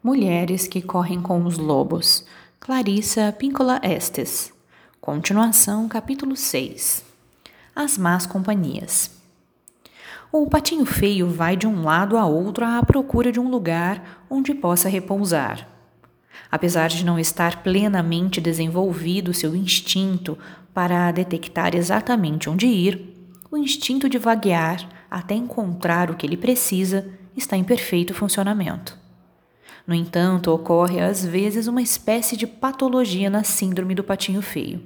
Mulheres que correm com os lobos. Clarissa Píncola Estes. Continuação, capítulo 6. As más companhias. O patinho feio vai de um lado a outro à procura de um lugar onde possa repousar. Apesar de não estar plenamente desenvolvido seu instinto para detectar exatamente onde ir, o instinto de vaguear até encontrar o que ele precisa está em perfeito funcionamento. No entanto, ocorre às vezes uma espécie de patologia na síndrome do patinho feio.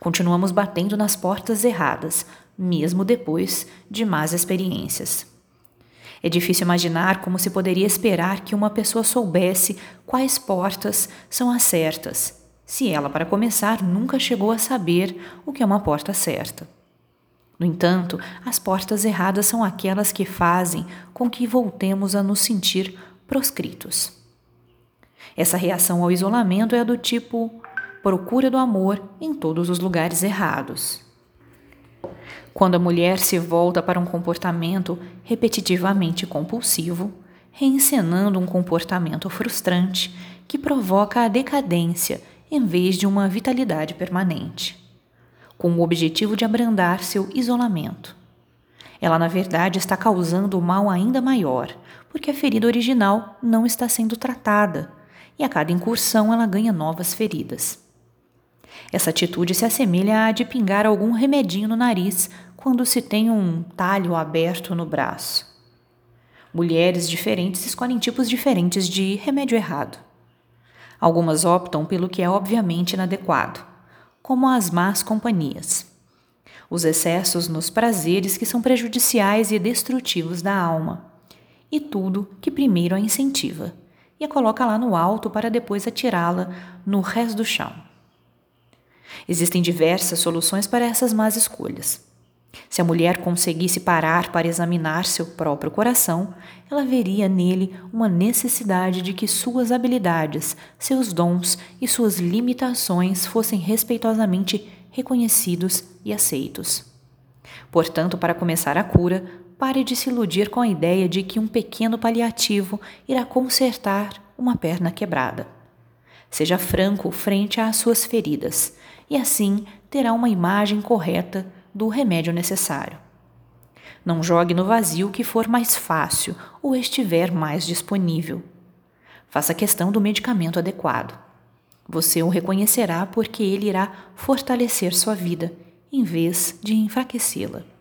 Continuamos batendo nas portas erradas, mesmo depois de más experiências. É difícil imaginar como se poderia esperar que uma pessoa soubesse quais portas são as certas, se ela, para começar, nunca chegou a saber o que é uma porta certa. No entanto, as portas erradas são aquelas que fazem com que voltemos a nos sentir proscritos. Essa reação ao isolamento é a do tipo procura do amor em todos os lugares errados. Quando a mulher se volta para um comportamento repetitivamente compulsivo, reencenando um comportamento frustrante que provoca a decadência em vez de uma vitalidade permanente com o objetivo de abrandar seu isolamento. Ela, na verdade, está causando mal ainda maior, porque a ferida original não está sendo tratada e a cada incursão ela ganha novas feridas. Essa atitude se assemelha à de pingar algum remedinho no nariz quando se tem um talho aberto no braço. Mulheres diferentes escolhem tipos diferentes de remédio errado. Algumas optam pelo que é obviamente inadequado, como as más companhias. Os excessos nos prazeres que são prejudiciais e destrutivos da alma, e tudo que primeiro a incentiva e a coloca lá no alto para depois atirá-la no resto do chão. Existem diversas soluções para essas más escolhas. Se a mulher conseguisse parar para examinar seu próprio coração, ela veria nele uma necessidade de que suas habilidades, seus dons e suas limitações fossem respeitosamente reconhecidos e aceitos. Portanto, para começar a cura, pare de se iludir com a ideia de que um pequeno paliativo irá consertar uma perna quebrada. Seja franco frente às suas feridas, e assim terá uma imagem correta do remédio necessário. Não jogue no vazio o que for mais fácil ou estiver mais disponível. Faça questão do medicamento adequado. Você o reconhecerá porque ele irá fortalecer sua vida em vez de enfraquecê-la.